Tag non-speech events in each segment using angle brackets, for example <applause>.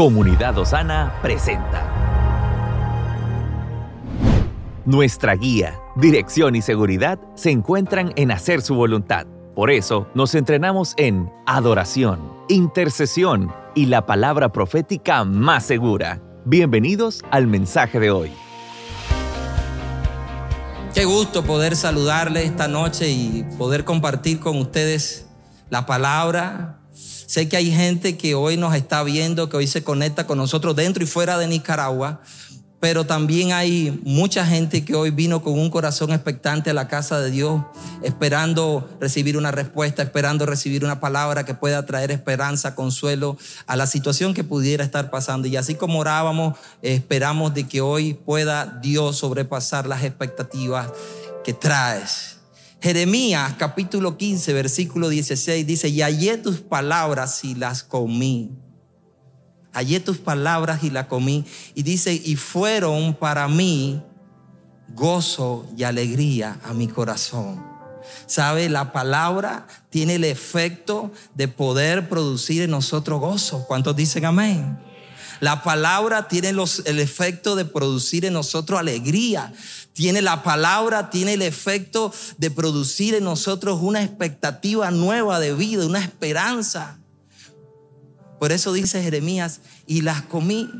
Comunidad Osana presenta. Nuestra guía, dirección y seguridad se encuentran en hacer su voluntad. Por eso nos entrenamos en adoración, intercesión y la palabra profética más segura. Bienvenidos al mensaje de hoy. Qué gusto poder saludarles esta noche y poder compartir con ustedes la palabra. Sé que hay gente que hoy nos está viendo, que hoy se conecta con nosotros dentro y fuera de Nicaragua, pero también hay mucha gente que hoy vino con un corazón expectante a la casa de Dios, esperando recibir una respuesta, esperando recibir una palabra que pueda traer esperanza, consuelo a la situación que pudiera estar pasando. Y así como orábamos, esperamos de que hoy pueda Dios sobrepasar las expectativas que traes. Jeremías capítulo 15, versículo 16 dice, y hallé tus palabras y las comí. Hallé tus palabras y las comí. Y dice, y fueron para mí gozo y alegría a mi corazón. ¿Sabe? La palabra tiene el efecto de poder producir en nosotros gozo. ¿Cuántos dicen amén? La palabra tiene los, el efecto de producir en nosotros alegría. Tiene la palabra, tiene el efecto de producir en nosotros una expectativa nueva de vida, una esperanza. Por eso dice Jeremías, y las comí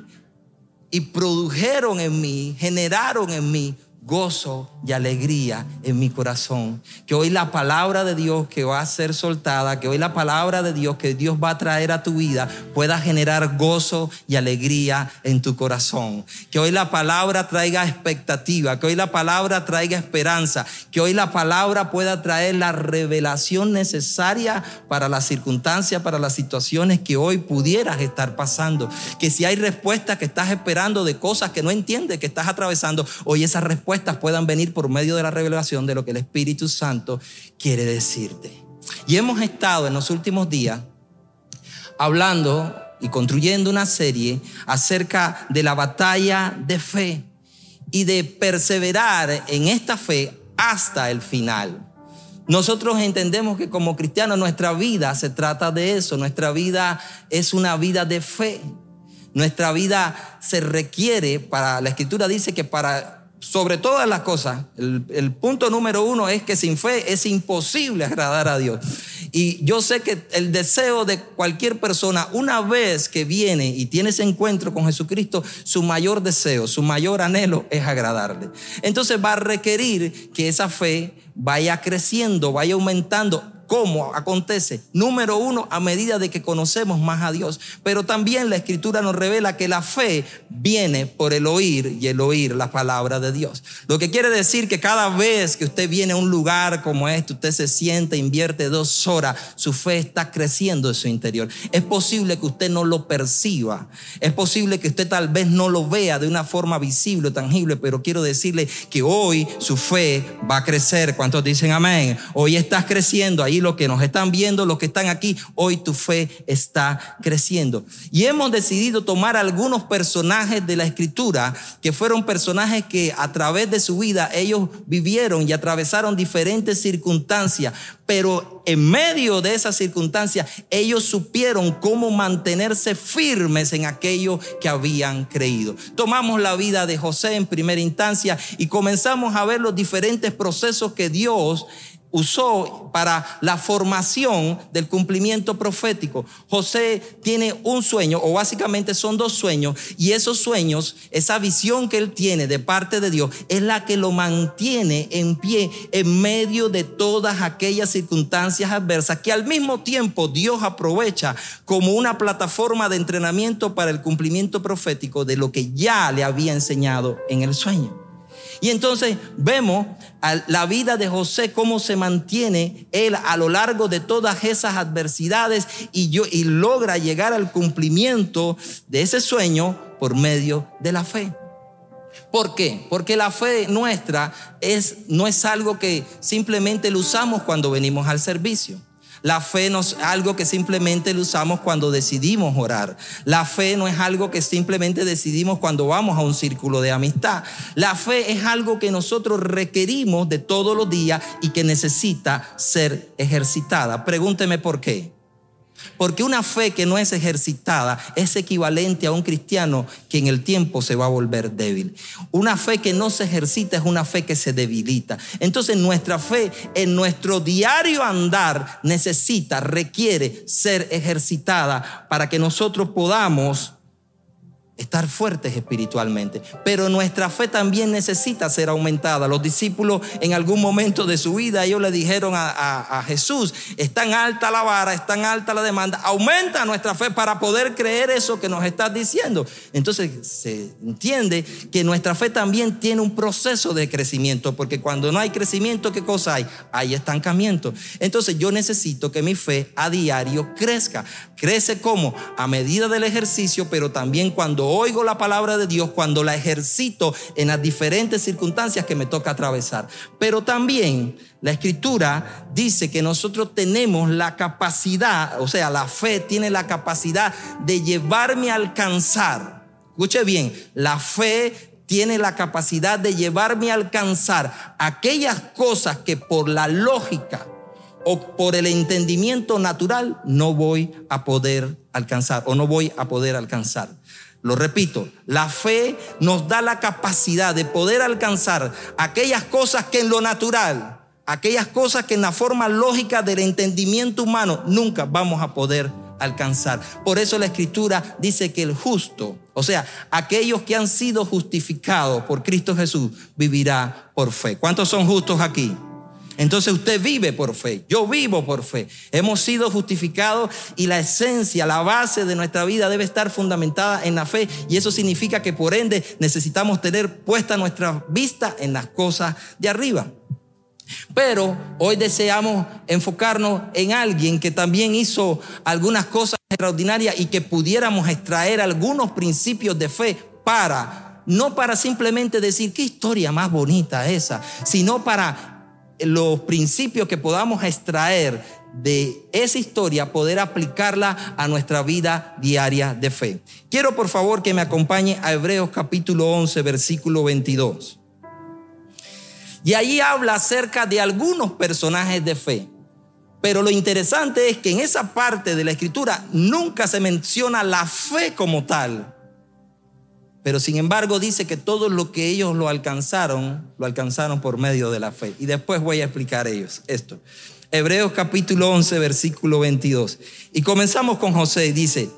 y produjeron en mí, generaron en mí gozo y alegría en mi corazón. Que hoy la palabra de Dios que va a ser soltada, que hoy la palabra de Dios que Dios va a traer a tu vida pueda generar gozo y alegría en tu corazón. Que hoy la palabra traiga expectativa, que hoy la palabra traiga esperanza, que hoy la palabra pueda traer la revelación necesaria para las circunstancias, para las situaciones que hoy pudieras estar pasando. Que si hay respuestas que estás esperando de cosas que no entiendes, que estás atravesando, hoy esas puedan venir por medio de la revelación de lo que el Espíritu Santo quiere decirte. Y hemos estado en los últimos días hablando y construyendo una serie acerca de la batalla de fe y de perseverar en esta fe hasta el final. Nosotros entendemos que como cristianos nuestra vida se trata de eso, nuestra vida es una vida de fe. Nuestra vida se requiere para, la escritura dice que para sobre todas las cosas, el, punto número uno es que sin fe es imposible agradar a Dios. Y yo sé que el deseo de cualquier persona, una vez que viene y tiene ese encuentro con Jesucristo, su mayor deseo, su mayor anhelo es agradarle. Entonces va a requerir que esa fe vaya creciendo, vaya aumentando ¿Cómo acontece? Número uno, a medida de que conocemos más a Dios. Pero también la escritura nos revela que la fe viene por el oír y el oír la palabra de Dios. Lo que quiere decir que cada vez que usted viene a un lugar como este, usted se siente, invierte dos horas, su fe está creciendo en su interior. Es posible que usted no lo perciba. Es posible que usted tal vez no lo vea de una forma visible o tangible, pero quiero decirle que hoy su fe va a crecer. ¿Cuántos dicen amén? Hoy estás creciendo. Ahí los que nos están viendo, los que están aquí, hoy tu fe está creciendo. Y hemos decidido tomar algunos personajes de la escritura que fueron personajes que a través de su vida ellos vivieron y atravesaron diferentes circunstancias, pero en medio de esas circunstancias ellos supieron cómo mantenerse firmes en aquello que habían creído. Tomamos la vida de José en primera instancia y comenzamos a ver los diferentes procesos que Dios usó para la formación del cumplimiento profético. José tiene un sueño, o básicamente son dos sueños, y esos sueños, esa visión que él tiene de parte de Dios, es la que lo mantiene en pie en medio de todas aquellas circunstancias adversas que al mismo tiempo Dios aprovecha como una plataforma de entrenamiento para el cumplimiento profético de lo que ya le había enseñado en el sueño. Y entonces vemos la vida de José, cómo se mantiene él a lo largo de todas esas adversidades y, y logra llegar al cumplimiento de ese sueño por medio de la fe. ¿Por qué? Porque la fe nuestra es, no es algo que simplemente lo usamos cuando venimos al servicio. La fe no es algo que simplemente lo usamos cuando decidimos orar. La fe no es algo que simplemente decidimos cuando vamos a un círculo de amistad. La fe es algo que nosotros requerimos de todos los días y que necesita ser ejercitada. Pregúnteme por qué. Porque una fe que no es ejercitada es equivalente a un cristiano que en el tiempo se va a volver débil. Una fe que no se ejercita es una fe que se debilita. Entonces nuestra fe en nuestro diario andar necesita, requiere ser ejercitada para que nosotros podamos estar fuertes espiritualmente. Pero nuestra fe también necesita ser aumentada. Los discípulos en algún momento de su vida, ellos le dijeron a, Jesús, es tan alta la vara, es tan alta la demanda, aumenta nuestra fe para poder creer eso que nos estás diciendo. Entonces se entiende que nuestra fe también tiene un proceso de crecimiento, porque cuando no hay crecimiento, ¿qué cosa hay? Hay estancamiento. Entonces yo necesito que mi fe a diario crezca. Crece como a medida del ejercicio, pero también cuando oigo la palabra de Dios, cuando la ejercito en las diferentes circunstancias que me toca atravesar. Pero también la escritura dice que nosotros tenemos la capacidad, o sea, la fe tiene la capacidad de llevarme a alcanzar. Escuche bien, la fe tiene la capacidad de llevarme a alcanzar aquellas cosas que por la lógica o por el entendimiento natural no voy a poder alcanzar o no voy a poder alcanzar. Lo repito, la fe nos da la capacidad de poder alcanzar aquellas cosas que en lo natural, aquellas cosas que en la forma lógica del entendimiento humano nunca vamos a poder alcanzar. Por eso la escritura dice que el justo, o sea, aquellos que han sido justificados por Cristo Jesús, vivirá por fe. ¿Cuántos son justos aquí? Entonces usted vive por fe, yo vivo por fe. Hemos sido justificados y la esencia, la base de nuestra vida debe estar fundamentada en la fe y eso significa que por ende necesitamos tener puesta nuestra vista en las cosas de arriba. Pero hoy deseamos enfocarnos en alguien que también hizo algunas cosas extraordinarias y que pudiéramos extraer algunos principios de fe para, no para simplemente decir qué historia más bonita esa, sino para los principios que podamos extraer de esa historia, poder aplicarla a nuestra vida diaria de fe. Quiero por favor que me acompañe a Hebreos capítulo 11, versículo 22. Y allí habla acerca de algunos personajes de fe. Pero lo interesante es que en esa parte de la escritura nunca se menciona la fe como tal. Pero sin embargo dice que todo lo que ellos lo alcanzaron, lo alcanzaron por medio de la fe. Y después voy a explicar ellos esto. Hebreos capítulo 11, versículo 22. Y comenzamos con José y dice,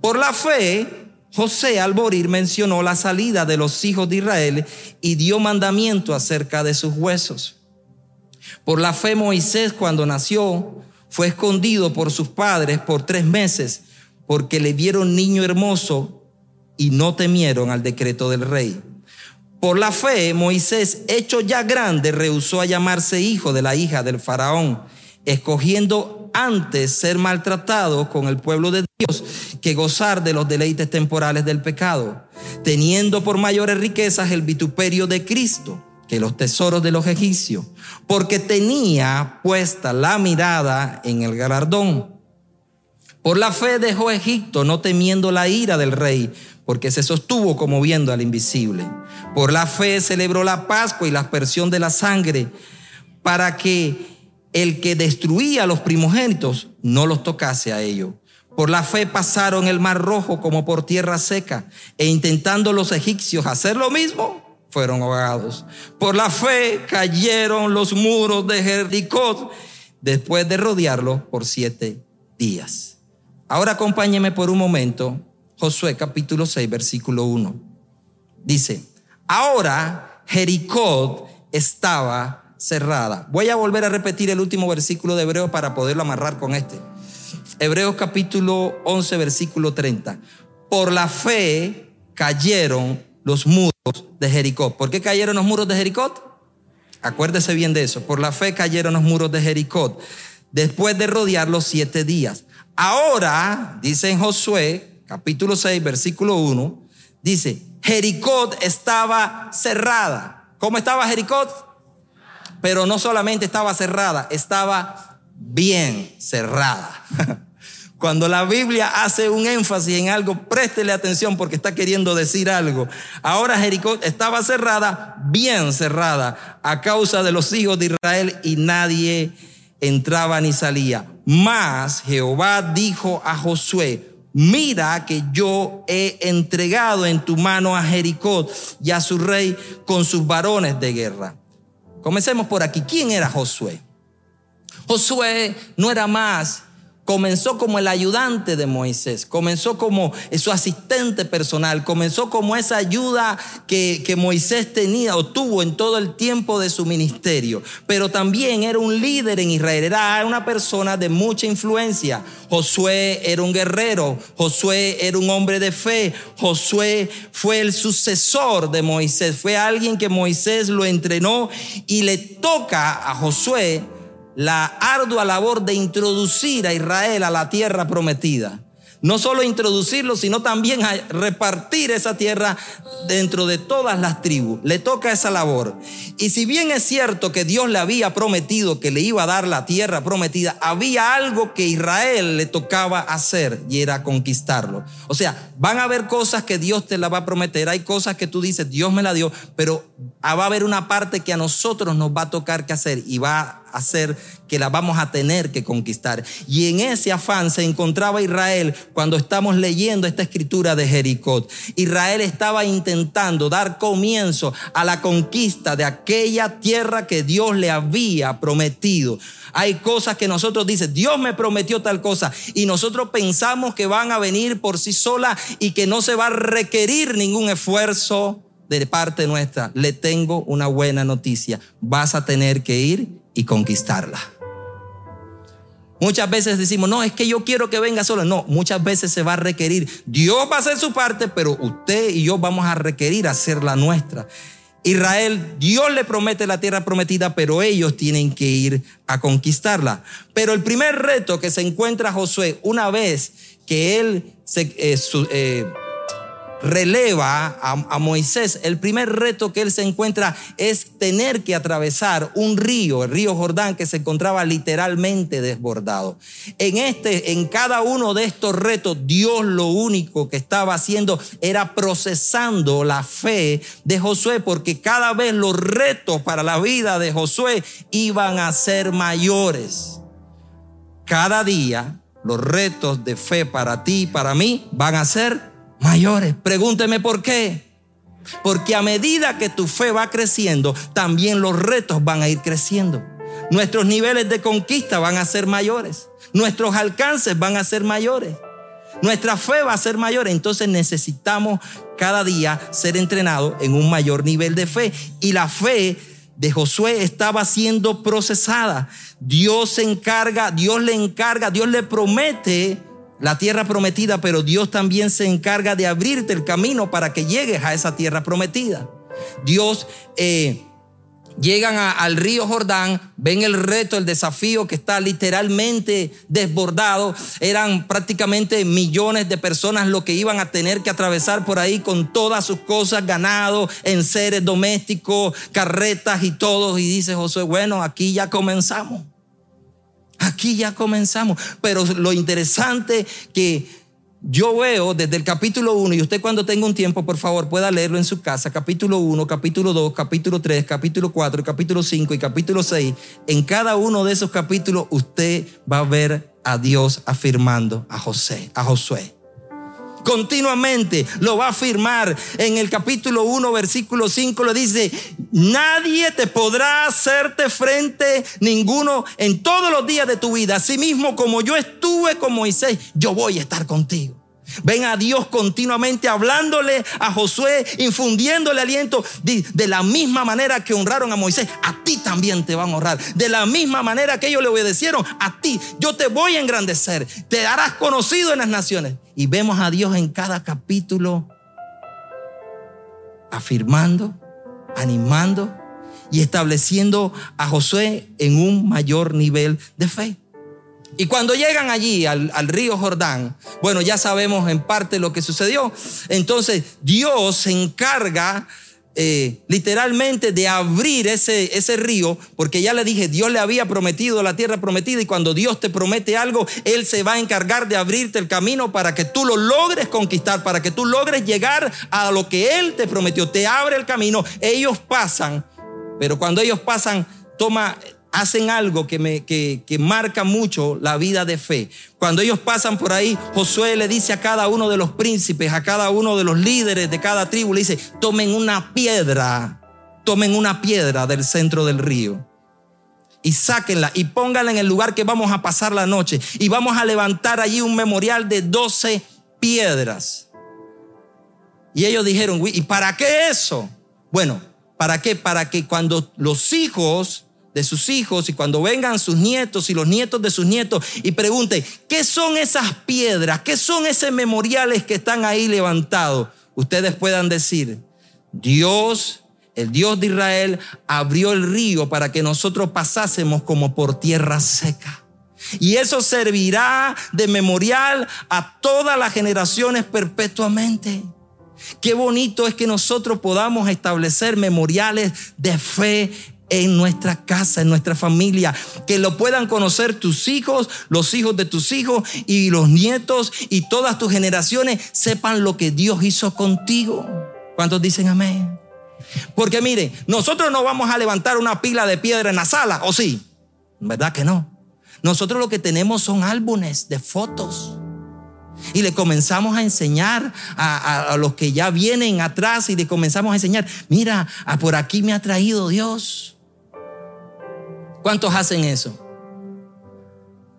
por la fe, José al morir mencionó la salida de los hijos de Israel y dio mandamiento acerca de sus huesos. Por la fe Moisés cuando nació fue escondido por sus padres por tres meses porque le vieron niño hermoso y no temieron al decreto del rey. Por la fe, Moisés, hecho ya grande, rehusó a llamarse hijo de la hija del faraón, escogiendo antes ser maltratado con el pueblo de Dios que gozar de los deleites temporales del pecado, teniendo por mayores riquezas el vituperio de Cristo que los tesoros de los egipcios, porque tenía puesta la mirada en el galardón. Por la fe dejó Egipto, no temiendo la ira del rey, porque se sostuvo como viendo al invisible. Por la fe celebró la Pascua y la aspersión de la sangre, para que el que destruía a los primogénitos no los tocase a ellos. Por la fe pasaron el mar rojo como por tierra seca, e intentando los egipcios hacer lo mismo, fueron ahogados. Por la fe cayeron los muros de Jericó después de rodearlo por siete días. Ahora acompáñeme por un momento Josué capítulo 6, versículo 1. Dice, ahora Jericó estaba cerrada. Voy a volver a repetir el último versículo de Hebreo para poderlo amarrar con este. Hebreos capítulo 11, versículo 30. Por la fe cayeron los muros de Jericó. ¿Por qué cayeron los muros de Jericó? Acuérdese bien de eso. Por la fe cayeron los muros de Jericó. Después de rodearlos siete días. Ahora, dice en Josué capítulo 6, versículo 1, dice, Jericó estaba cerrada. ¿Cómo estaba Jericó? Pero no solamente estaba cerrada, estaba bien cerrada. <laughs> Cuando la Biblia hace un énfasis en algo, préstele atención porque está queriendo decir algo. Ahora Jericó estaba cerrada, bien cerrada, a causa de los hijos de Israel y nadie entraba ni salía. Mas Jehová dijo a Josué, mira que yo he entregado en tu mano a Jericó y a su rey con sus varones de guerra. Comencemos por aquí. ¿Quién era Josué? Josué no era más Comenzó como el ayudante de Moisés, comenzó como su asistente personal, comenzó como esa ayuda que, que, Moisés tenía o tuvo en todo el tiempo de su ministerio. Pero también era un líder en Israel, era una persona de mucha influencia. Josué era un guerrero, Josué era un hombre de fe, Josué fue el sucesor de Moisés, fue alguien que Moisés lo entrenó y le toca a Josué la ardua labor de introducir a Israel a la tierra prometida. No solo introducirlo, sino también a repartir esa tierra dentro de todas las tribus. Le toca esa labor. Y si bien es cierto que Dios le había prometido que le iba a dar la tierra prometida, había algo que Israel le tocaba hacer y era conquistarlo. O sea, van a haber cosas que Dios te la va a prometer. Hay cosas que tú dices, Dios me la dio, pero va a haber una parte que a nosotros nos va a tocar que hacer y va hacer que la vamos a tener que conquistar. Y en ese afán se encontraba Israel cuando estamos leyendo esta escritura de Jericó. Israel estaba intentando dar comienzo a la conquista de aquella tierra que Dios le había prometido. Hay cosas que nosotros dicen, Dios me prometió tal cosa y nosotros pensamos que van a venir por sí solas y que no se va a requerir ningún esfuerzo de parte nuestra. Le tengo una buena noticia. Vas a tener que ir y conquistarla. Muchas veces decimos, no, es que yo quiero que venga solo. No, muchas veces se va a requerir. Dios va a hacer su parte, pero usted y yo vamos a requerir hacer la nuestra. Israel, Dios le promete la tierra prometida, pero ellos tienen que ir a conquistarla. Pero el primer reto que se encuentra Josué, una vez que él se, eh, eh, releva a, Moisés, el primer reto que él se encuentra es tener que atravesar un río, el río Jordán, que se encontraba literalmente desbordado. En este, en cada uno de estos retos, Dios lo único que estaba haciendo era procesando la fe de Josué, porque cada vez los retos para la vida de Josué iban a ser mayores. Cada día los retos de fe para ti y para mí van a ser mayores. Pregúnteme por qué. Porque a medida que tu fe va creciendo, también los retos van a ir creciendo. Nuestros niveles de conquista van a ser mayores. Nuestros alcances van a ser mayores. Nuestra fe va a ser mayor. Entonces necesitamos cada día ser entrenados en un mayor nivel de fe. Y la fe de Josué estaba siendo procesada. Dios se encarga, Dios le encarga, Dios le promete la tierra prometida, pero Dios también se encarga de abrirte el camino para que llegues a esa tierra prometida. Dios eh, llegan al río Jordán, ven el reto, el desafío que está literalmente desbordado. Eran prácticamente millones de personas lo que iban a tener que atravesar por ahí con todas sus cosas, ganado, seres domésticos, carretas y todo. Y dice Josué, bueno, aquí ya comenzamos. Aquí ya comenzamos. Pero lo interesante que yo veo desde el capítulo 1, y usted cuando tenga un tiempo, por favor, pueda leerlo en su casa, capítulo 1, capítulo 2, capítulo 3, capítulo 4, capítulo 5 y capítulo 6, en cada uno de esos capítulos usted va a ver a Dios afirmando a José, a Josué continuamente lo va a afirmar. En el capítulo 1, versículo 5 le dice, nadie te podrá hacerte frente ninguno en todos los días de tu vida. Asimismo, como yo estuve con Moisés, yo voy a estar contigo. Ven a Dios continuamente hablándole a Josué, infundiéndole aliento. De, la misma manera que honraron a Moisés, a ti también te van a honrar. De la misma manera que ellos le obedecieron, a ti yo te voy a engrandecer. Te harás conocido en las naciones. Y vemos a Dios en cada capítulo afirmando, animando y estableciendo a Josué en un mayor nivel de fe. Y cuando llegan allí al, río Jordán, bueno, ya sabemos en parte lo que sucedió. Entonces Dios se encarga eh, literalmente de abrir ese, ese río, porque ya le dije, Dios le había prometido la tierra prometida y cuando Dios te promete algo, Él se va a encargar de abrirte el camino para que tú lo logres conquistar, para que tú logres llegar a lo que Él te prometió. Te abre el camino, ellos pasan, pero cuando ellos pasan, toma hacen algo que, me, que, que marca mucho la vida de fe. Cuando ellos pasan por ahí, Josué le dice a cada uno de los príncipes, a cada uno de los líderes de cada tribu, le dice, tomen una piedra, tomen una piedra del centro del río y sáquenla y pónganla en el lugar que vamos a pasar la noche y vamos a levantar allí un memorial de 12 piedras. Y ellos dijeron, ¿y para qué eso? Bueno, ¿para qué? Para que cuando los hijos de sus hijos y cuando vengan sus nietos y los nietos de sus nietos y pregunten, ¿qué son esas piedras? ¿Qué son esos memoriales que están ahí levantados? Ustedes puedan decir, Dios, el Dios de Israel, abrió el río para que nosotros pasásemos como por tierra seca. Y eso servirá de memorial a todas las generaciones perpetuamente. Qué bonito es que nosotros podamos establecer memoriales de fe en nuestra casa, en nuestra familia, que lo puedan conocer tus hijos, los hijos de tus hijos y los nietos y todas tus generaciones sepan lo que Dios hizo contigo. ¿Cuántos dicen amén? Porque mire, nosotros no vamos a levantar una pila de piedra en la sala, ¿o sí? ¿Verdad que no? Nosotros lo que tenemos son álbumes de fotos y le comenzamos a enseñar a, los que ya vienen atrás y le comenzamos a enseñar, mira, por aquí me ha traído Dios. ¿Cuántos hacen eso?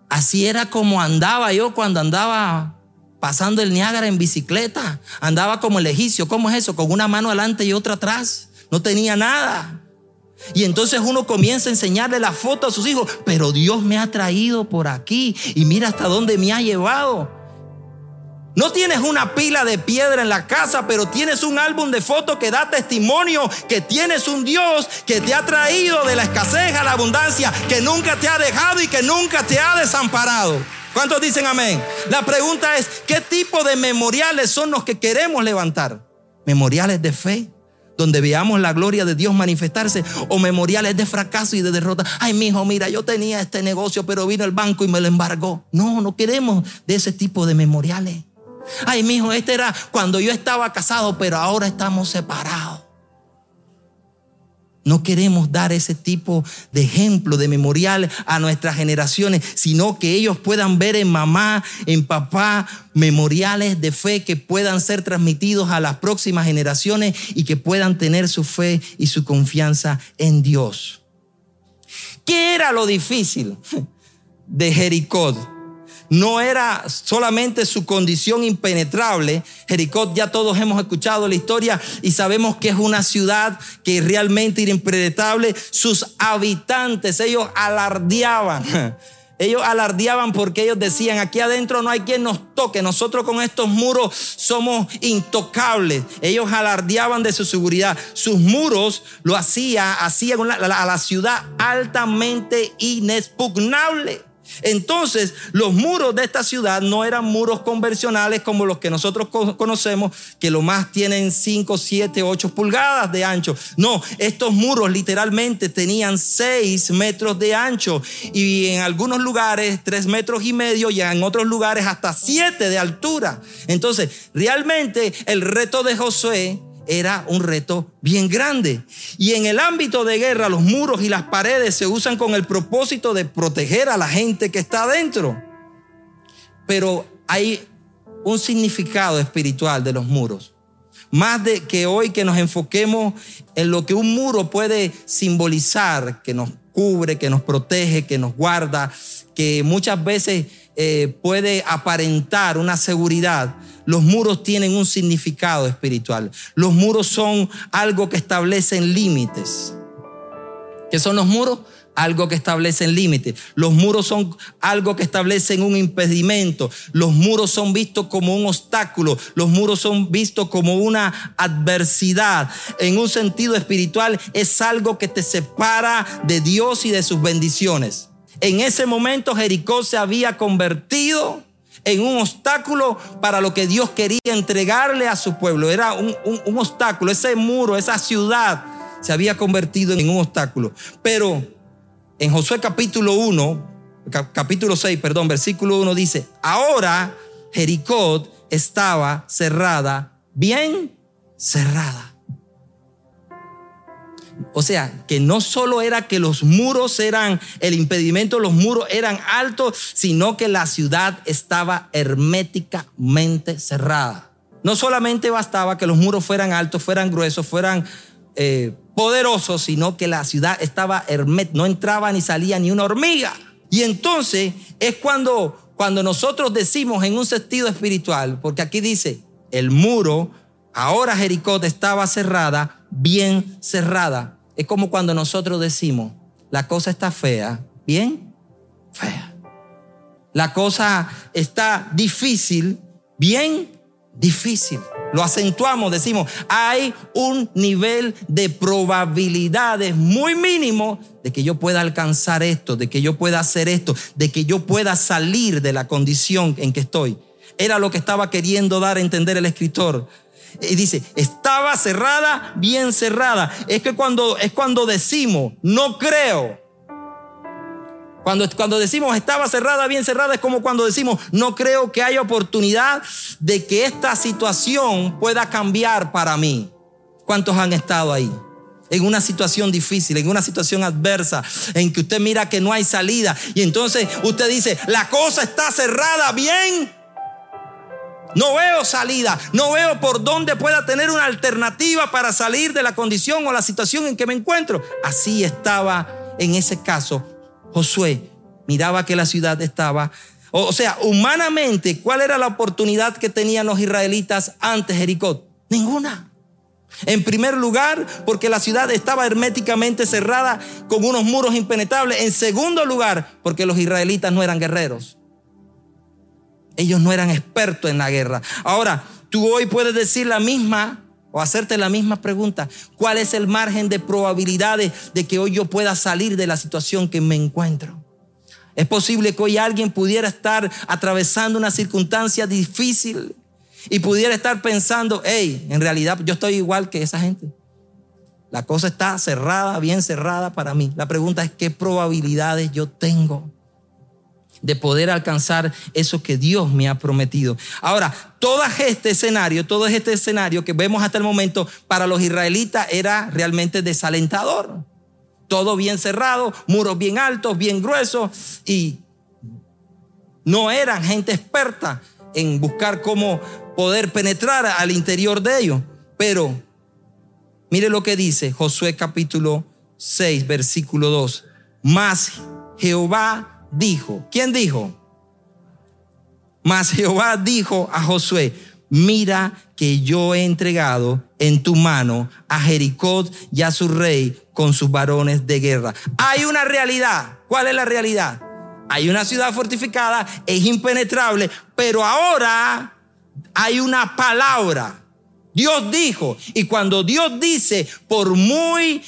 Así era como andaba yo cuando andaba pasando el Niágara en bicicleta. Andaba como el egipcio. ¿Cómo es eso? Con una mano adelante y otra atrás. No tenía nada. Y entonces uno comienza a enseñarle la foto a sus hijos. Pero Dios me ha traído por aquí y mira hasta dónde me ha llevado. No tienes una pila de piedra en la casa, pero tienes un álbum de fotos que da testimonio que tienes un Dios que te ha traído de la escasez a la abundancia, que nunca te ha dejado y que nunca te ha desamparado. ¿Cuántos dicen amén? La pregunta es, ¿qué tipo de memoriales son los que queremos levantar? ¿Memoriales de fe? donde veamos la gloria de Dios manifestarse, o memoriales de fracaso y de derrota. Ay, mi hijo, mira, yo tenía este negocio, pero vino el banco y me lo embargó. No, no queremos de ese tipo de memoriales. Ay, mi hijo, este era cuando yo estaba casado, pero ahora estamos separados. No queremos dar ese tipo de ejemplo, de memorial a nuestras generaciones, sino que ellos puedan ver en mamá, en papá, memoriales de fe que puedan ser transmitidos a las próximas generaciones y que puedan tener su fe y su confianza en Dios. ¿Qué era lo difícil de Jericó? No era solamente su condición impenetrable. Jericó, ya todos hemos escuchado la historia y sabemos que es una ciudad que realmente era impenetrable. Sus habitantes, ellos alardeaban. <laughs> Ellos alardeaban porque ellos decían, aquí adentro no hay quien nos toque, nosotros con estos muros somos intocables. Ellos alardeaban de su seguridad. Sus muros lo hacía, hacían a la ciudad altamente inexpugnable. Entonces, los muros de esta ciudad no eran muros convencionales como los que nosotros conocemos, que lo más tienen 5, 7, 8 pulgadas de ancho. No, estos muros literalmente tenían 6 metros de ancho y en algunos lugares 3 metros y medio y en otros lugares hasta 7 de altura. Entonces, realmente el reto de Josué era un reto bien grande. Y en el ámbito de guerra, los muros y las paredes se usan con el propósito de proteger a la gente que está adentro. Pero hay un significado espiritual de los muros. Más de que hoy que nos enfoquemos en lo que un muro puede simbolizar, que nos cubre, que nos protege, que nos guarda, que muchas veces eh, puede aparentar una seguridad, los muros tienen un significado espiritual. Los muros son algo que establecen límites. ¿Qué son los muros? Algo que establecen límites. Los muros son algo que establecen un impedimento. Los muros son vistos como un obstáculo. Los muros son vistos como una adversidad. En un sentido espiritual es algo que te separa de Dios y de sus bendiciones. En ese momento Jericó se había convertido en un obstáculo para lo que Dios quería entregarle a su pueblo. Era un, obstáculo, ese muro, esa ciudad se había convertido en un obstáculo. Pero en Josué capítulo 1, capítulo 6, perdón, versículo 1 dice, ahora Jericó estaba cerrada, bien cerrada. O sea, que no solo era que los muros eran el impedimento, los muros eran altos, sino que la ciudad estaba herméticamente cerrada. No solamente bastaba que los muros fueran altos, fueran gruesos, fueran eh, poderosos, sino que la ciudad estaba hermética, no entraba ni salía ni una hormiga. Y entonces es cuando, cuando nosotros decimos en un sentido espiritual, porque aquí dice, el muro, ahora Jericó estaba cerrada, bien cerrada. Es como cuando nosotros decimos, la cosa está fea, bien fea. La cosa está difícil, bien difícil. Lo acentuamos, decimos, hay un nivel de probabilidades muy mínimo de que yo pueda alcanzar esto, de que yo pueda hacer esto, de que yo pueda salir de la condición en que estoy. Era lo que estaba queriendo dar a entender el escritor. Y dice, estaba cerrada, bien cerrada. Es que cuando, es cuando decimos, no creo. Cuando, cuando decimos estaba cerrada, bien cerrada, es como cuando decimos, no creo que haya oportunidad de que esta situación pueda cambiar para mí. ¿Cuántos han estado ahí? en una situación difícil, en una situación adversa, en que usted mira que no hay salida y entonces usted dice, la cosa está cerrada bien no veo salida, no veo por dónde pueda tener una alternativa para salir de la condición o la situación en que me encuentro. Así estaba en ese caso Josué. Miraba que la ciudad estaba o sea, humanamente, ¿cuál era la oportunidad que tenían los israelitas antes Jericó? Ninguna. En primer lugar, porque la ciudad estaba herméticamente cerrada con unos muros impenetrables. En segundo lugar, porque los israelitas no eran guerreros. Ellos no eran expertos en la guerra. Ahora, tú hoy puedes decir la misma o hacerte la misma pregunta. ¿Cuál es el margen de probabilidades de que hoy yo pueda salir de la situación que me encuentro? Es posible que hoy alguien pudiera estar atravesando una circunstancia difícil y pudiera estar pensando, hey, en realidad yo estoy igual que esa gente. La cosa está cerrada, bien cerrada para mí. La pregunta es, ¿qué probabilidades yo tengo? De poder alcanzar eso que Dios me ha prometido. Ahora, todo este escenario, todo este escenario que vemos hasta el momento para los israelitas era realmente desalentador. Todo bien cerrado, muros bien altos, bien gruesos y no eran gente experta en buscar cómo poder penetrar al interior de ellos. Pero mire lo que dice Josué capítulo 6, versículo 2. Más Jehová dijo, ¿quién dijo? Mas Jehová dijo a Josué, mira que yo he entregado en tu mano a Jericó y a su rey con sus varones de guerra. Hay una realidad. ¿Cuál es la realidad? Hay una ciudad fortificada, es impenetrable, pero ahora hay una palabra. Dios dijo, y cuando Dios dice, por muy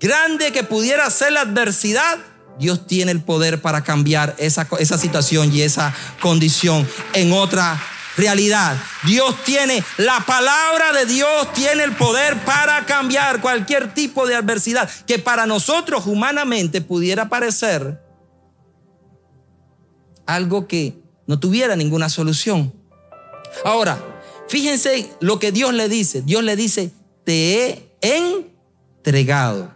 grande que pudiera ser la adversidad, Dios tiene el poder para cambiar esa, esa situación y esa condición en otra realidad. Dios tiene, la palabra de Dios tiene el poder para cambiar cualquier tipo de adversidad que para nosotros humanamente pudiera parecer algo que no tuviera ninguna solución. Ahora, fíjense lo que Dios le dice. Dios le dice, te he entregado.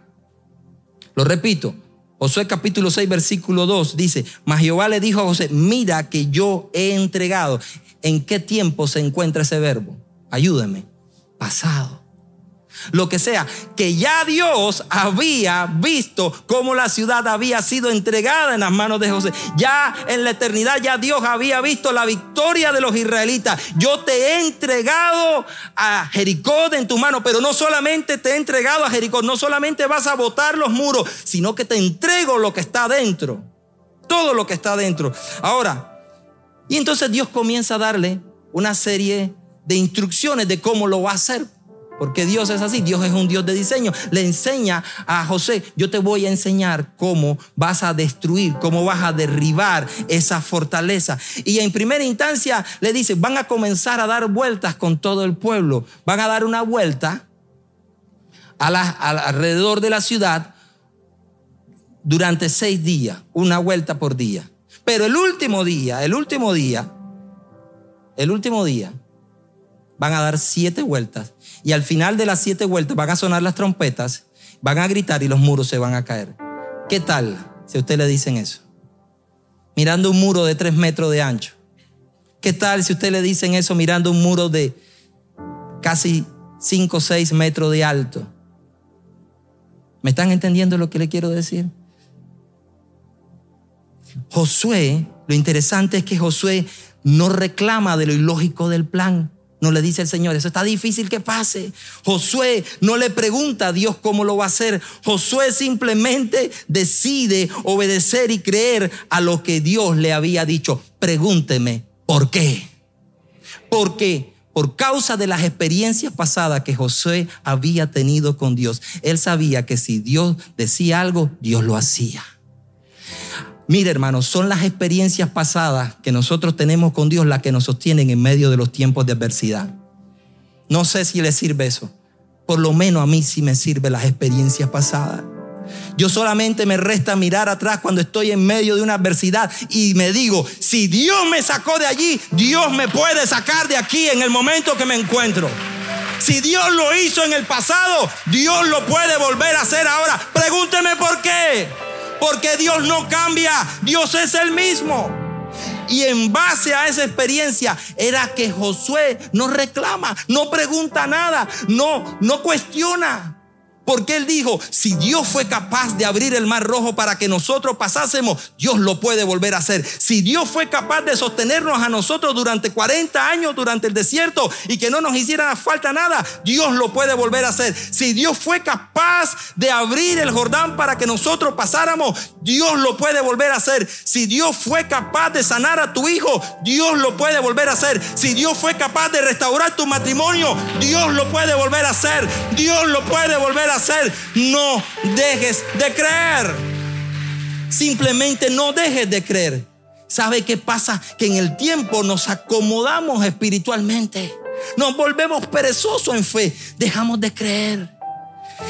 Lo repito, Josué capítulo 6, versículo 2 dice, mas Jehová le dijo a José, mira que yo he entregado. ¿En qué tiempo se encuentra ese verbo? Ayúdame. Pasado lo que sea, que ya Dios había visto cómo la ciudad había sido entregada en las manos de José. Ya en la eternidad, ya Dios había visto la victoria de los israelitas. Yo te he entregado a Jericó en tu mano, pero no solamente te he entregado a Jericó, no solamente vas a botar los muros, sino que te entrego lo que está dentro. Todo lo que está dentro. Ahora, y entonces Dios comienza a darle una serie de instrucciones de cómo lo va a hacer. Porque Dios es así, Dios es un Dios de diseño. Le enseña a José, yo te voy a enseñar cómo vas a destruir, cómo vas a derribar esa fortaleza. Y en primera instancia le dice, van a comenzar a dar vueltas con todo el pueblo. Van a dar una vuelta alrededor de la ciudad durante seis días, una vuelta por día. Pero el último día, el último día, el último día, van a dar siete vueltas y al final de las siete vueltas van a sonar las trompetas, van a gritar y los muros se van a caer. ¿Qué tal si a usted le dicen eso? Mirando un muro de tres metros de ancho. ¿Qué tal si a usted le dicen eso mirando un muro de casi cinco o seis metros de alto? ¿Me están entendiendo lo que le quiero decir? Josué, lo interesante es que Josué no reclama de lo ilógico del plan. No le dice el Señor, eso está difícil que pase. Josué no le pregunta a Dios cómo lo va a hacer. Josué simplemente decide obedecer y creer a lo que Dios le había dicho. Pregúnteme, ¿por qué? Porque por causa de las experiencias pasadas que Josué había tenido con Dios, él sabía que si Dios decía algo, Dios lo hacía. Mire, hermanos, son las experiencias pasadas que nosotros tenemos con Dios las que nos sostienen en medio de los tiempos de adversidad. No sé si le sirve eso. Por lo menos a mí sí me sirve las experiencias pasadas. Yo solamente me resta mirar atrás cuando estoy en medio de una adversidad y me digo, si Dios me sacó de allí, Dios me puede sacar de aquí en el momento que me encuentro. Si Dios lo hizo en el pasado, Dios lo puede volver a hacer ahora. Pregúnteme por qué porque Dios no cambia, Dios es el mismo. Y en base a esa experiencia era que Josué no reclama, no pregunta nada, no, no cuestiona. Porque él dijo, si Dios fue capaz de abrir el mar rojo para que nosotros pasásemos, Dios lo puede volver a hacer. Si Dios fue capaz de sostenernos a nosotros durante 40 años durante el desierto y que no nos hiciera falta nada, Dios lo puede volver a hacer. Si Dios fue capaz de abrir el Jordán para que nosotros pasáramos, Dios lo puede volver a hacer. Si Dios fue capaz de sanar a tu hijo, Dios lo puede volver a hacer. Si Dios fue capaz de restaurar tu matrimonio, Dios lo puede volver a hacer. Dios lo puede volver a hacer, no dejes de creer. Simplemente no dejes de creer. ¿Sabe qué pasa? Que en el tiempo nos acomodamos espiritualmente. Nos volvemos perezosos en fe. Dejamos de creer.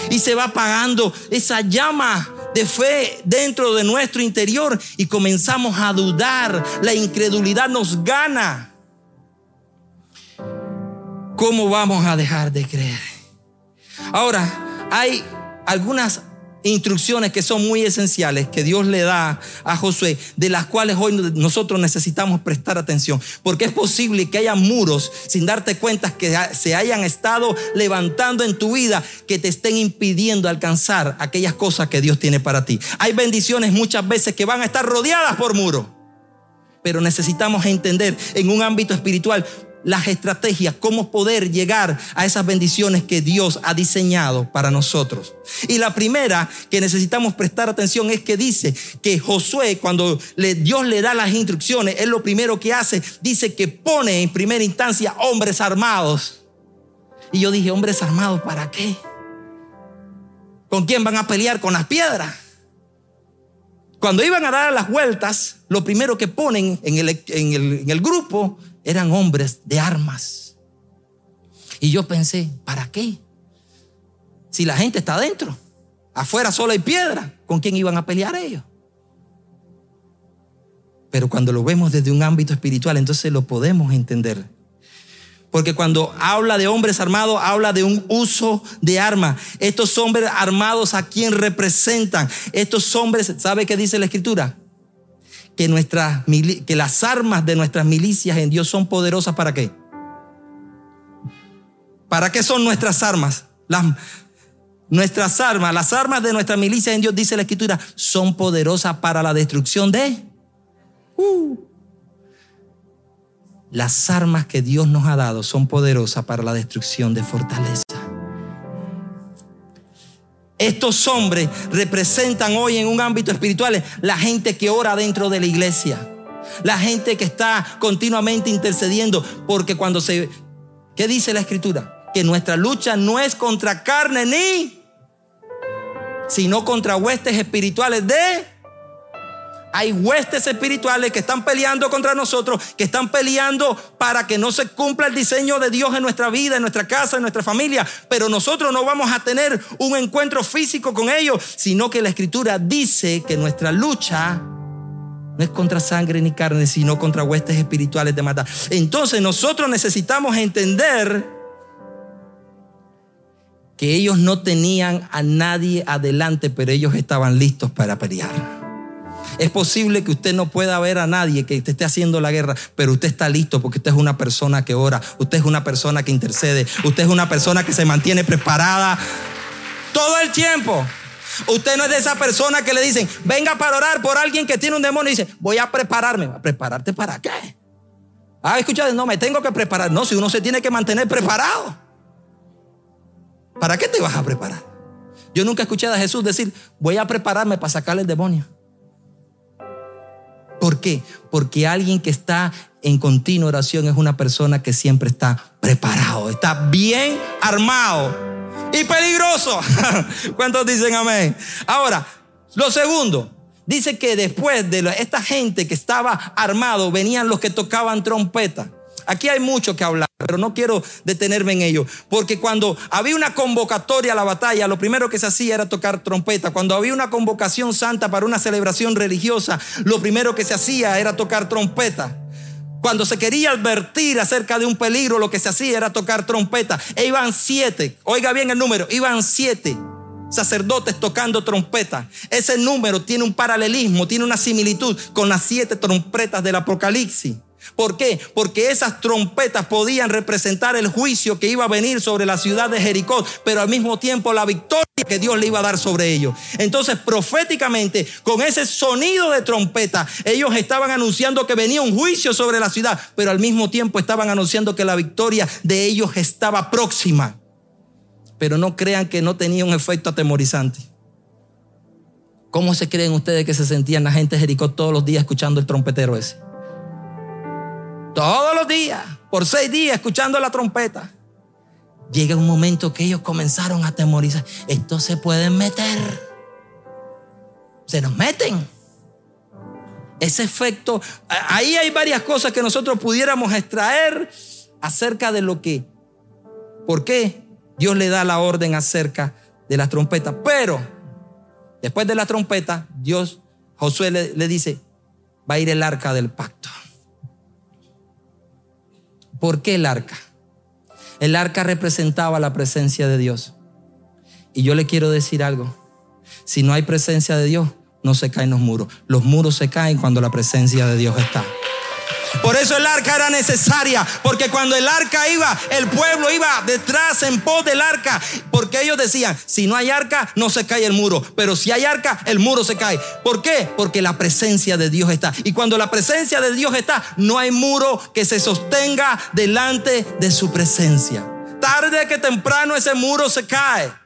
Y se va apagando esa llama de fe dentro de nuestro interior y comenzamos a dudar. La incredulidad nos gana. ¿Cómo vamos a dejar de creer? Ahora, hay algunas instrucciones que son muy esenciales que Dios le da a Josué, de las cuales hoy nosotros necesitamos prestar atención, porque es posible que haya muros sin darte cuenta que se hayan estado levantando en tu vida que te estén impidiendo alcanzar aquellas cosas que Dios tiene para ti. Hay bendiciones muchas veces que van a estar rodeadas por muros, pero necesitamos entender en un ámbito espiritual las estrategias, cómo poder llegar a esas bendiciones que Dios ha diseñado para nosotros. Y la primera que necesitamos prestar atención es que dice que Josué, cuando Dios le da las instrucciones, es lo primero que hace, dice que pone en primera instancia hombres armados. Y yo dije, hombres armados, ¿para qué? ¿Con quién van a pelear? Con las piedras. Cuando iban a dar las vueltas, lo primero que ponen en el, en el grupo eran hombres de armas. Y yo pensé, ¿para qué? Si la gente está adentro, afuera solo hay piedra, ¿con quién iban a pelear ellos? Pero cuando lo vemos desde un ámbito espiritual, entonces lo podemos entender. Porque cuando habla de hombres armados, habla de un uso de armas. Estos hombres armados a quién representan. Estos hombres, ¿sabe qué dice la escritura? Que, nuestras, que las armas de nuestras milicias en Dios son poderosas para qué? ¿Para qué son nuestras armas? Las, nuestras armas, las armas de nuestras milicias en Dios, dice la escritura, son poderosas para la destrucción de... Uh. las armas que Dios nos ha dado son poderosas para la destrucción de fortaleza. Estos hombres representan hoy en un ámbito espiritual la gente que ora dentro de la iglesia. La gente que está continuamente intercediendo. Porque cuando se... ¿Qué dice la escritura? Que nuestra lucha no es contra carne ni... sino contra huestes espirituales de hay huestes espirituales que están peleando contra nosotros, que están peleando para que no se cumpla el diseño de Dios en nuestra vida, en nuestra casa, en nuestra familia. Pero nosotros no vamos a tener un encuentro físico con ellos, sino que la escritura dice que nuestra lucha No es contra sangre ni carne, sino contra huestes espirituales de maldad. Entonces nosotros necesitamos entender que ellos no tenían a nadie adelante, pero ellos estaban listos para pelear. Es posible que usted no pueda ver a nadie que esté haciendo la guerra, pero usted está listo porque usted es una persona que ora, usted es una persona que intercede, usted es una persona que se mantiene preparada todo el tiempo. Usted no es de esa persona que le dicen, venga para orar por alguien que tiene un demonio y dice, voy a prepararme. ¿Prepararte para qué? Ah, escucha, no, me tengo que preparar. No, si uno se tiene que mantener preparado. ¿Para qué te vas a preparar? Yo nunca escuché a Jesús decir, voy a prepararme para sacarle el demonio. ¿Por qué? Porque alguien que está en continua oración es una persona que siempre está preparado, está bien armado y peligroso. <laughs> ¿Cuántos dicen amén? Ahora, lo segundo, dice que después de esta gente que estaba armado, venían los que tocaban trompeta. Aquí hay mucho que hablar, pero no quiero detenerme en ello, porque cuando había una convocatoria a la batalla, lo primero que se hacía era tocar trompeta. Cuando había una convocación santa para una celebración religiosa, lo primero que se hacía era tocar trompeta. Cuando se quería advertir acerca de un peligro, lo que se hacía era tocar trompeta. E iban siete, oiga bien el número, iban siete sacerdotes tocando trompeta. Ese número tiene un paralelismo, tiene una similitud con las siete trompetas del Apocalipsis. ¿Por qué? Porque esas trompetas podían representar el juicio que iba a venir sobre la ciudad de Jericó, pero al mismo tiempo la victoria que Dios le iba a dar sobre ellos. Entonces, proféticamente, con ese sonido de trompeta, ellos estaban anunciando que venía un juicio sobre la ciudad, pero al mismo tiempo estaban anunciando que la victoria de ellos estaba próxima. Pero no crean que no tenía un efecto atemorizante. ¿Cómo se creen ustedes que se sentían la gente de Jericó todos los días escuchando el trompetero ese? Todos los días, por seis días, escuchando la trompeta. Llega un momento que ellos comenzaron a atemorizar. Esto se pueden meter. Se nos meten. Ese efecto, ahí hay varias cosas que nosotros pudiéramos extraer acerca de lo que, ¿por qué Dios le da la orden acerca de las trompetas? Pero después de la trompeta, Dios, Josué le, le dice, va a ir el arca del pacto. ¿Por qué el arca? El arca representaba la presencia de Dios. Y yo le quiero decir algo. Si no hay presencia de Dios, no se caen los muros. Los muros se caen cuando la presencia de Dios está. Por eso el arca era necesaria, porque cuando el arca iba, el pueblo iba detrás en pos del arca, porque ellos decían, si no hay arca, no se cae el muro, pero si hay arca, el muro se cae. ¿Por qué? Porque la presencia de Dios está. Y cuando la presencia de Dios está, no hay muro que se sostenga delante de su presencia. Tarde que temprano ese muro se cae.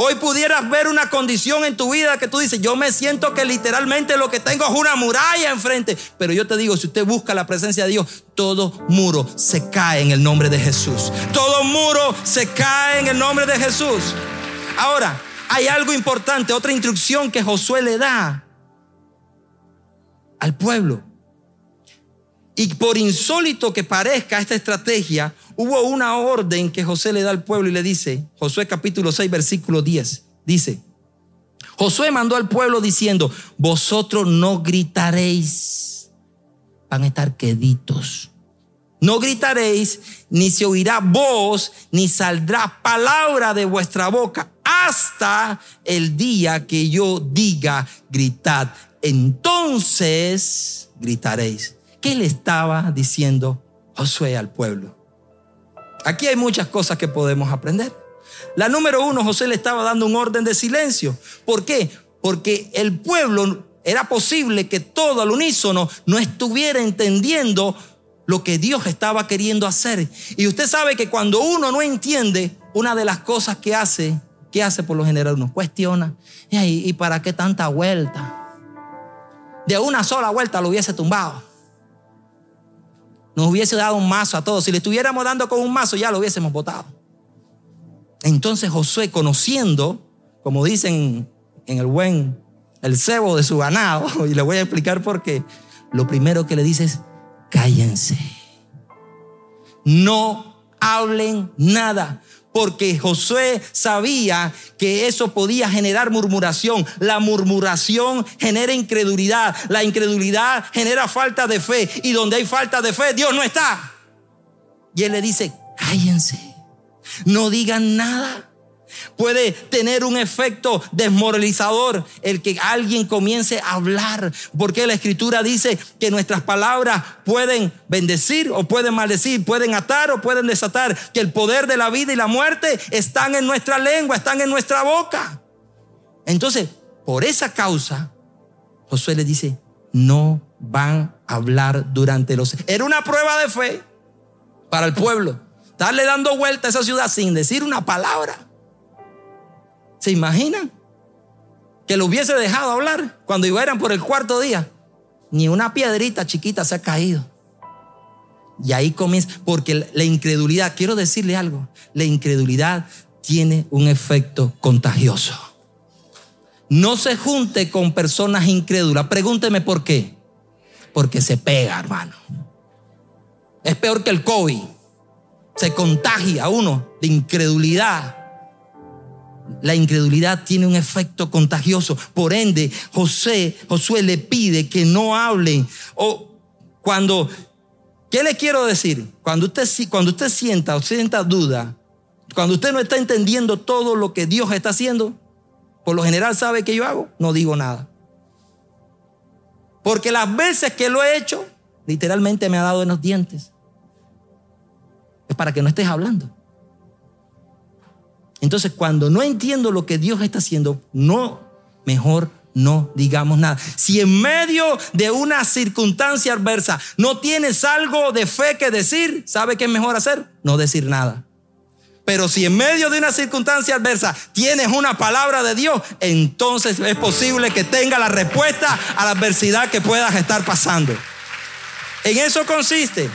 Hoy pudieras ver una condición en tu vida que tú dices, yo me siento que literalmente lo que tengo es una muralla enfrente. Pero yo te digo, si usted busca la presencia de Dios, todo muro se cae en el nombre de Jesús. Todo muro se cae en el nombre de Jesús. Ahora, hay algo importante, otra instrucción que Josué le da al pueblo. Y por insólito que parezca esta estrategia, hubo una orden que José le da al pueblo y le dice, Josué capítulo 6, versículo 10, dice, Josué mandó al pueblo diciendo, vosotros no gritaréis, van a estar queditos. No gritaréis, ni se oirá voz, ni saldrá palabra de vuestra boca hasta el día que yo diga gritad. Entonces gritaréis. ¿Qué le estaba diciendo Josué al pueblo? Aquí hay muchas cosas que podemos aprender. La número uno, José le estaba dando un orden de silencio. ¿Por qué? Porque el pueblo era posible que todo al unísono no estuviera entendiendo lo que Dios estaba queriendo hacer. Y usted sabe que cuando uno no entiende, una de las cosas que hace, ¿qué hace por lo general? Uno cuestiona. ¿Y para qué tanta vuelta? De una sola vuelta lo hubiese tumbado nos hubiese dado un mazo a todos. Si le estuviéramos dando con un mazo, ya lo hubiésemos votado. Entonces Josué, conociendo, como dicen en el buen, el cebo de su ganado, <laughs> y le voy a explicar por qué, lo primero que le dice es, cállense. No hablen nada. Porque Josué sabía que eso podía generar murmuración. La murmuración genera incredulidad, la incredulidad genera falta de fe y donde hay falta de fe, Dios no está. Y él le dice, cállense, no digan nada. Puede tener un efecto desmoralizador el que alguien comience a hablar, porque la escritura dice que nuestras palabras pueden bendecir o pueden maldecir, pueden atar o pueden desatar, que el poder de la vida y la muerte están en nuestra lengua, están en nuestra boca. Entonces, por esa causa, Josué le dice, no van a hablar durante los... Era una prueba de fe para el pueblo. Estarle dando vuelta a esa ciudad sin decir una palabra. ¿Se imaginan? Que lo hubiese dejado hablar cuando iban por el cuarto día. Ni una piedrita chiquita se ha caído. Y ahí comienza, porque la incredulidad, quiero decirle algo, la incredulidad tiene un efecto contagioso. No se junte con personas incrédulas. Pregúnteme por qué. Porque se pega, hermano. Es peor que el COVID. Se contagia uno de incredulidad la incredulidad tiene un efecto contagioso. Por ende, José, Josué le pide que no hablen. O cuando, ¿qué le quiero decir? Cuando usted, cuando usted sienta o sienta duda, cuando usted no está entendiendo todo lo que Dios está haciendo, por lo general sabe que yo hago, no digo nada. Porque las veces que lo he hecho, literalmente me ha dado en los dientes. Es para que no estés hablando. Entonces, cuando no entiendo lo que Dios está haciendo, no, mejor no digamos nada. Si en medio de una circunstancia adversa no tienes algo de fe que decir, ¿sabe qué es mejor hacer? No decir nada. Pero si en medio de una circunstancia adversa tienes una palabra de Dios, entonces es posible que tenga la respuesta a la adversidad que puedas estar pasando. En eso consiste.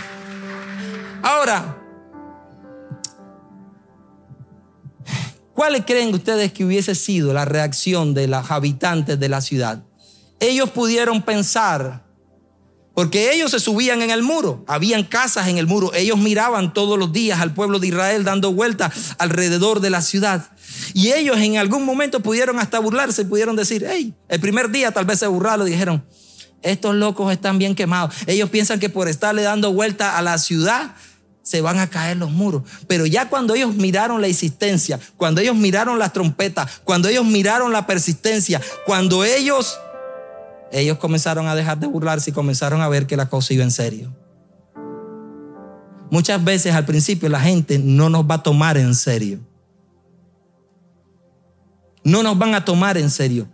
Ahora, ¿Cuál creen ustedes que hubiese sido la reacción de los habitantes de la ciudad? Ellos pudieron pensar, porque ellos se subían en el muro, habían casas en el muro, ellos miraban todos los días al pueblo de Israel dando vueltas alrededor de la ciudad. Y ellos en algún momento pudieron hasta burlarse, pudieron decir, hey, el primer día tal vez se burlaron, dijeron, estos locos están bien quemados. Ellos piensan que por estarle dando vuelta a la ciudad, se van a caer los muros. Pero ya cuando ellos miraron la existencia, cuando ellos miraron las trompetas, cuando ellos miraron la persistencia, cuando ellos, ellos comenzaron a dejar de burlarse y comenzaron a ver que la cosa iba en serio. Muchas veces al principio la gente no nos va a tomar en serio. No nos van a tomar en serio.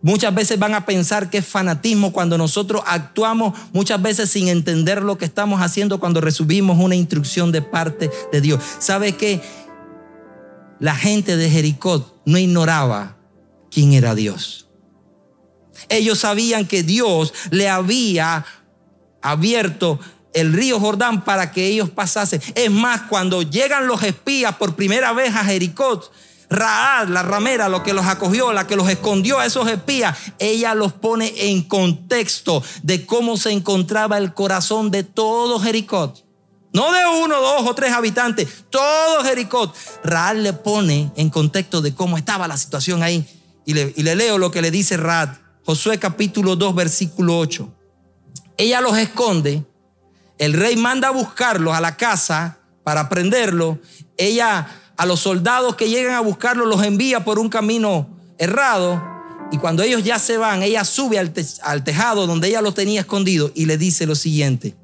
Muchas veces van a pensar que es fanatismo cuando nosotros actuamos muchas veces sin entender lo que estamos haciendo cuando recibimos una instrucción de parte de Dios. ¿Sabe qué? La gente de Jericó no ignoraba quién era Dios. Ellos sabían que Dios le había abierto el río Jordán para que ellos pasasen. Es más, cuando llegan los espías por primera vez a Jericó, Raad, la ramera, lo que los acogió, la que los escondió a esos espías, ella los pone en contexto de cómo se encontraba el corazón de todo Jericó. No de uno, dos o tres habitantes, todo Jericó. Raad le pone en contexto de cómo estaba la situación ahí. Y le, le leo lo que le dice Raad. Josué capítulo 2, versículo 8. Ella los esconde. El rey manda a buscarlos a la casa para prenderlo. Ella a los soldados que llegan a buscarlo los envía por un camino errado. Y cuando ellos ya se van, ella sube al, tejado donde ella los tenía escondido y le dice lo siguiente.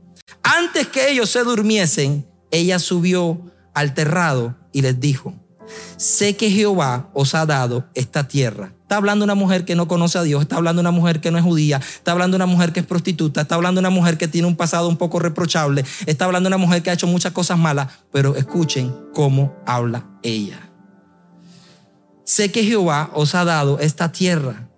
Antes que ellos se durmiesen, ella subió al terrado y les dijo, sé que Jehová os ha dado esta tierra Está hablando una mujer que no conoce a Dios, está hablando una mujer que no es judía, está hablando una mujer que es prostituta, está hablando una mujer que tiene un pasado un poco reprochable, está hablando una mujer que ha hecho muchas cosas malas, pero escuchen cómo habla ella. Sé que Jehová os ha dado esta tierra,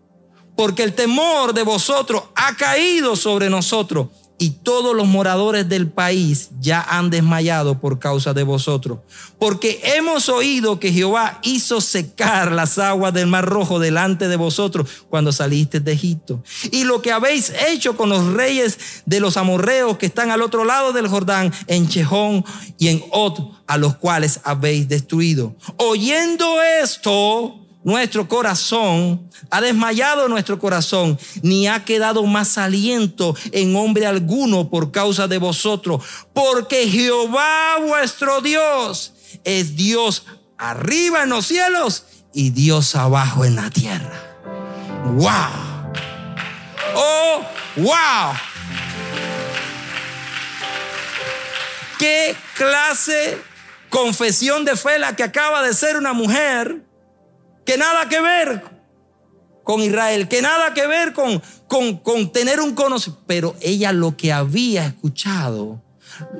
porque el temor de vosotros ha caído sobre nosotros y todos los moradores del país ya han desmayado por causa de vosotros. Porque hemos oído que Jehová hizo secar las aguas del mar rojo delante de vosotros cuando salisteis de Egipto. Y lo que habéis hecho con los reyes de los amorreos que están al otro lado del Jordán, en Chejón y en Ot, a los cuales habéis destruido. Oyendo esto, nuestro corazón, ha desmayado nuestro corazón, ni ha quedado más aliento en hombre alguno por causa de vosotros, porque Jehová vuestro Dios es Dios arriba en los cielos y Dios abajo en la tierra. ¡Wow! ¡Oh, wow! ¿Qué clase confesión de fe la que acaba de ser una mujer? Que nada que ver con Israel, que nada que ver con, con, con tener un conocimiento. Pero ella lo que había escuchado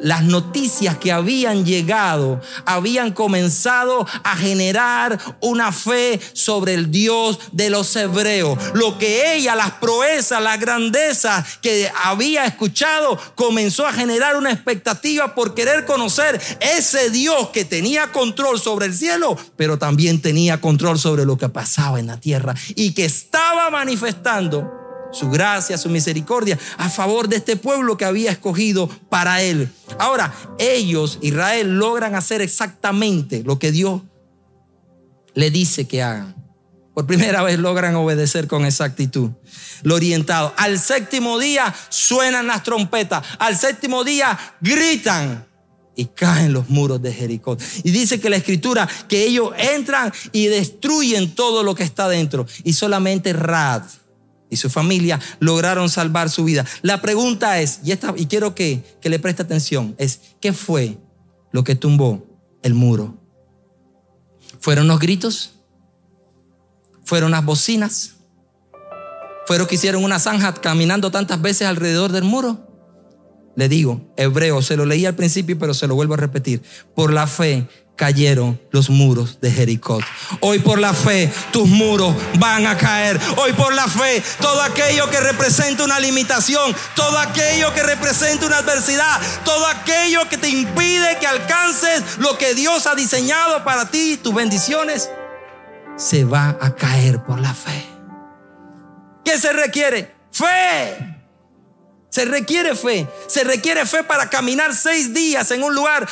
las noticias que habían llegado habían comenzado a generar una fe sobre el Dios de los hebreos. Lo que ella, las proezas, la grandeza que había escuchado, comenzó a generar una expectativa por querer conocer ese Dios que tenía control sobre el cielo, pero también tenía control sobre lo que pasaba en la tierra y que estaba manifestando su gracia, su misericordia a favor de este pueblo que había escogido para él. Ahora, ellos, Israel, logran hacer exactamente lo que Dios le dice que hagan. Por primera vez logran obedecer con exactitud. Lo orientado. Al séptimo día suenan las trompetas. Al séptimo día gritan y caen los muros de Jericó. Y dice que la escritura que ellos entran y destruyen todo lo que está dentro. Y solamente Rad y su familia lograron salvar su vida. La pregunta es, y, quiero que, que le preste atención, es, ¿qué fue lo que tumbó el muro? ¿Fueron los gritos? ¿Fueron las bocinas? ¿Fueron que hicieron una zanja caminando tantas veces alrededor del muro? Le digo, hebreo, se lo leí al principio, pero se lo vuelvo a repetir. Por la fe cayeron los muros de Jericó. Hoy por la fe tus muros van a caer. Hoy por la fe todo aquello que representa una limitación, todo aquello que representa una adversidad, todo aquello que te impide que alcances lo que Dios ha diseñado para ti, tus bendiciones, se va a caer por la fe. ¿Qué se requiere? Fe. Se requiere fe. Se requiere fe para caminar seis días en un lugar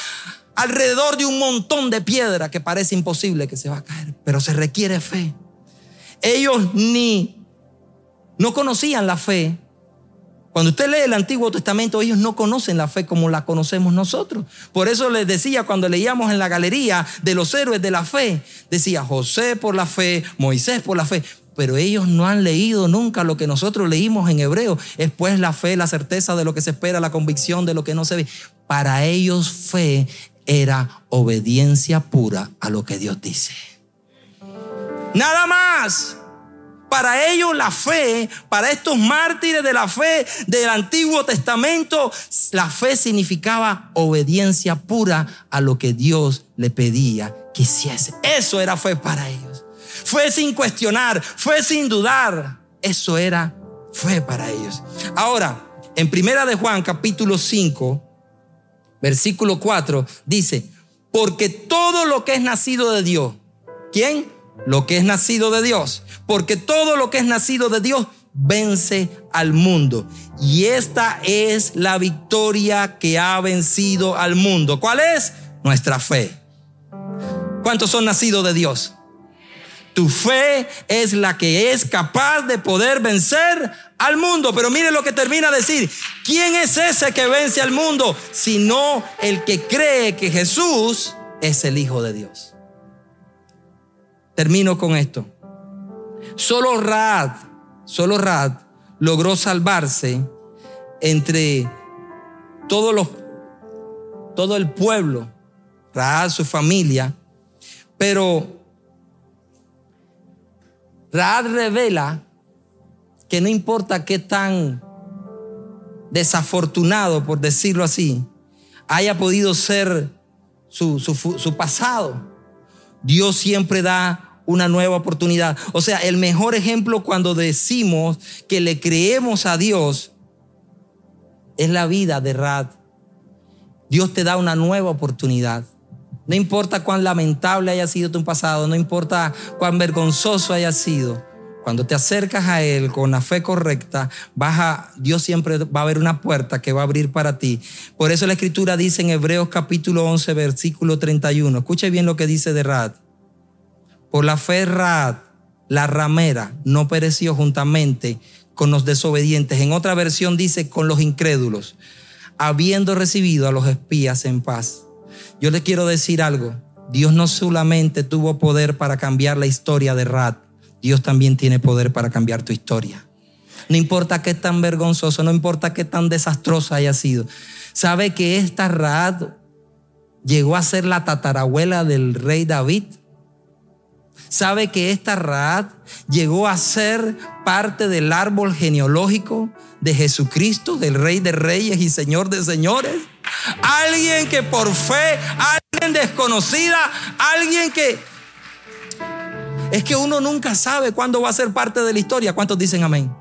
alrededor de un montón de piedra que parece imposible que se va a caer, pero se requiere fe. Ellos ni no conocían la fe. Cuando usted lee el Antiguo Testamento, ellos no conocen la fe como la conocemos nosotros. Por eso les decía cuando leíamos en la galería de los héroes de la fe, decía José por la fe, Moisés por la fe, pero ellos no han leído nunca lo que nosotros leímos en hebreo. Es pues la fe, la certeza de lo que se espera, la convicción de lo que no se ve. Para ellos fe era obediencia pura a lo que Dios dice. Nada más. Para ellos la fe, para estos mártires de la fe del Antiguo Testamento, la fe significaba obediencia pura a lo que Dios le pedía que hiciese. Eso era fe para ellos. Fue sin cuestionar, fue sin dudar. Eso era fe para ellos. Ahora, en Primera de Juan capítulo 5, versículo 4, dice, porque todo lo que es nacido de Dios, ¿quién? Lo que es nacido de Dios, porque todo lo que es nacido de Dios vence al mundo. Y esta es la victoria que ha vencido al mundo. ¿Cuál es? Nuestra fe. ¿Cuántos son nacidos de Dios? Tu fe es la que es capaz de poder vencer al mundo. Pero mire lo que termina de decir. ¿Quién es ese que vence al mundo? Sino el que cree que Jesús es el Hijo de Dios. Termino con esto. Solo Rad, solo Rad logró salvarse entre todos los, todo el pueblo, Rad, su familia, pero Raad revela que no importa qué tan desafortunado, por decirlo así, haya podido ser su, su pasado, Dios siempre da una nueva oportunidad. O sea, el mejor ejemplo cuando decimos que le creemos a Dios es la vida de Rad. Dios te da una nueva oportunidad. No importa cuán lamentable haya sido tu pasado, no importa cuán vergonzoso haya sido. Cuando te acercas a Él con la fe correcta, vas Dios siempre va a haber una puerta que va a abrir para ti. Por eso la Escritura dice en Hebreos capítulo 11, versículo 31. Escuche bien lo que dice de Rad. Por la fe Rad, la ramera, no pereció juntamente con los desobedientes. En otra versión dice con los incrédulos, habiendo recibido a los espías en paz. Yo le quiero decir algo. Dios no solamente tuvo poder para cambiar la historia de Rad, Dios también tiene poder para cambiar tu historia. No importa qué tan vergonzoso, no importa qué tan desastroso haya sido. ¿Sabe que esta Raad llegó a ser la tatarabuela del rey David? ¿Sabe que esta Raad llegó a ser parte del árbol genealógico de Jesucristo, del rey de reyes y señor de señores? Alguien que por fe, alguien desconocida, alguien que es que uno nunca sabe cuándo va a ser parte de la historia. ¿Cuántos dicen amén?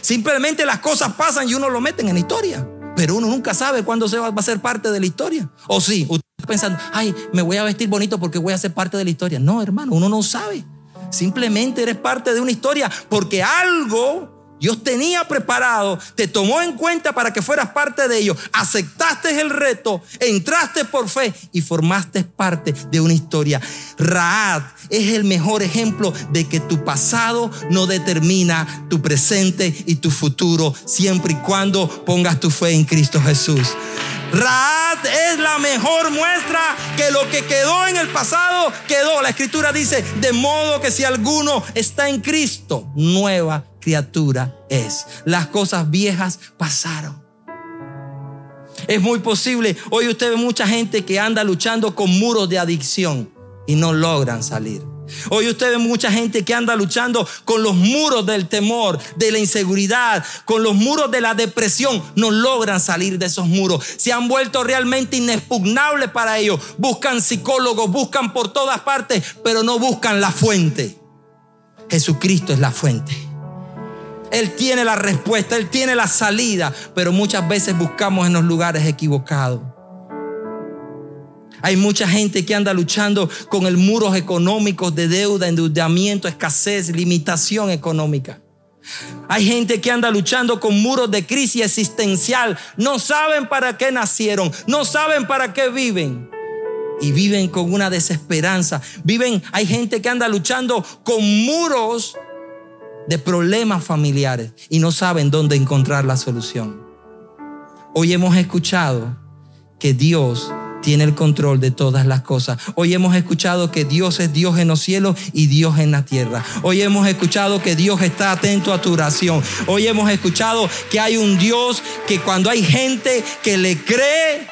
Simplemente las cosas pasan y uno lo meten en la historia. Pero uno nunca sabe cuándo se va, a ser parte de la historia. O sí, usted está pensando, ay, me voy a vestir bonito porque voy a ser parte de la historia. No, hermano, uno no sabe. Simplemente eres parte de una historia porque algo Dios tenía preparado, te tomó en cuenta para que fueras parte de ello, aceptaste el reto, entraste por fe y formaste parte de una historia. Raad es el mejor ejemplo de que tu pasado no determina tu presente y tu futuro, siempre y cuando pongas tu fe en Cristo Jesús. Raad es la mejor muestra que lo que quedó en el pasado quedó. La escritura dice, de modo que si alguno está en Cristo, nueva criatura es. Las cosas viejas pasaron. Es muy posible, hoy usted ve mucha gente que anda luchando con muros de adicción y no logran salir. Hoy usted ve mucha gente que anda luchando con los muros del temor, de la inseguridad, con los muros de la depresión. No logran salir de esos muros. Se han vuelto realmente inexpugnables para ellos. Buscan psicólogos, buscan por todas partes, pero no buscan la fuente. Jesucristo es la fuente. Él tiene la respuesta, Él tiene la salida, pero muchas veces buscamos en los lugares equivocados. Hay mucha gente que anda luchando con el muros económicos de deuda, endeudamiento, escasez, limitación económica. Hay gente que anda luchando con muros de crisis existencial. No saben para qué nacieron, no saben para qué viven. Y viven con una desesperanza. Viven, hay gente que anda luchando con muros de problemas familiares y no saben dónde encontrar la solución. Hoy hemos escuchado que Dios tiene el control de todas las cosas. Hoy hemos escuchado que Dios es Dios en los cielos y Dios en la tierra. Hoy hemos escuchado que Dios está atento a tu oración. Hoy hemos escuchado que hay un Dios que cuando hay gente que le cree,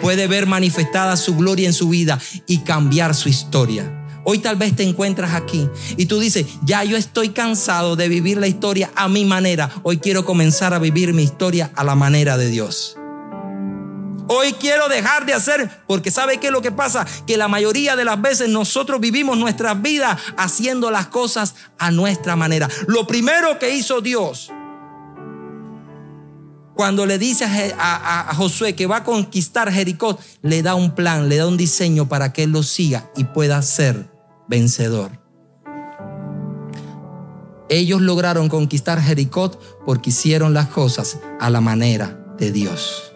puede ver manifestada su gloria en su vida y cambiar su historia. Hoy tal vez te encuentras aquí y tú dices, ya yo estoy cansado de vivir la historia a mi manera. Hoy quiero comenzar a vivir mi historia a la manera de Dios. Hoy quiero dejar de hacer, porque ¿sabe qué es lo que pasa? Que la mayoría de las veces nosotros vivimos nuestras vidas haciendo las cosas a nuestra manera. Lo primero que hizo Dios cuando le dice a, Josué que va a conquistar Jericó, le da un plan, le da un diseño para que él lo siga y pueda ser vencedor. Ellos lograron conquistar Jericó porque hicieron las cosas a la manera de Dios.